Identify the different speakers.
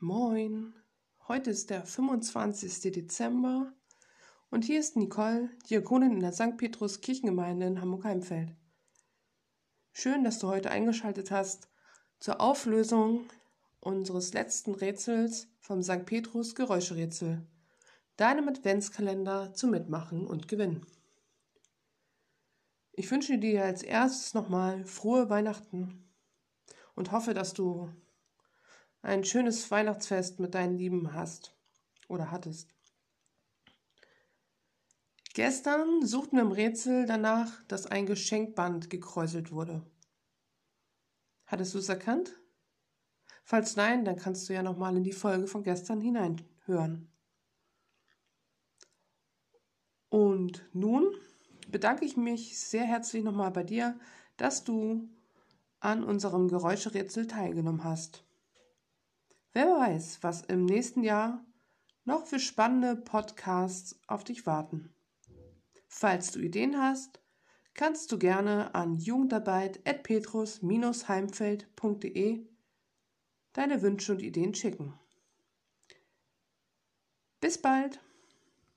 Speaker 1: Moin, heute ist der 25. Dezember und hier ist Nicole, Diakonin in der St. Petrus Kirchengemeinde in Hamburg-Heimfeld. Schön, dass du heute eingeschaltet hast zur Auflösung unseres letzten Rätsels vom St. Petrus Geräuscherätsel, deinem Adventskalender zum Mitmachen und Gewinnen. Ich wünsche dir als erstes nochmal frohe Weihnachten und hoffe, dass du ein schönes Weihnachtsfest mit deinen Lieben hast oder hattest. Gestern suchten wir im Rätsel danach, dass ein Geschenkband gekräuselt wurde. Hattest du es erkannt? Falls nein, dann kannst du ja nochmal in die Folge von gestern hineinhören. Und nun bedanke ich mich sehr herzlich nochmal bei dir, dass du an unserem Geräuscherätsel teilgenommen hast. Wer weiß, was im nächsten Jahr noch für spannende Podcasts auf dich warten. Falls du Ideen hast, kannst du gerne an jugendarbeit.petrus-heimfeld.de deine Wünsche und Ideen schicken. Bis bald!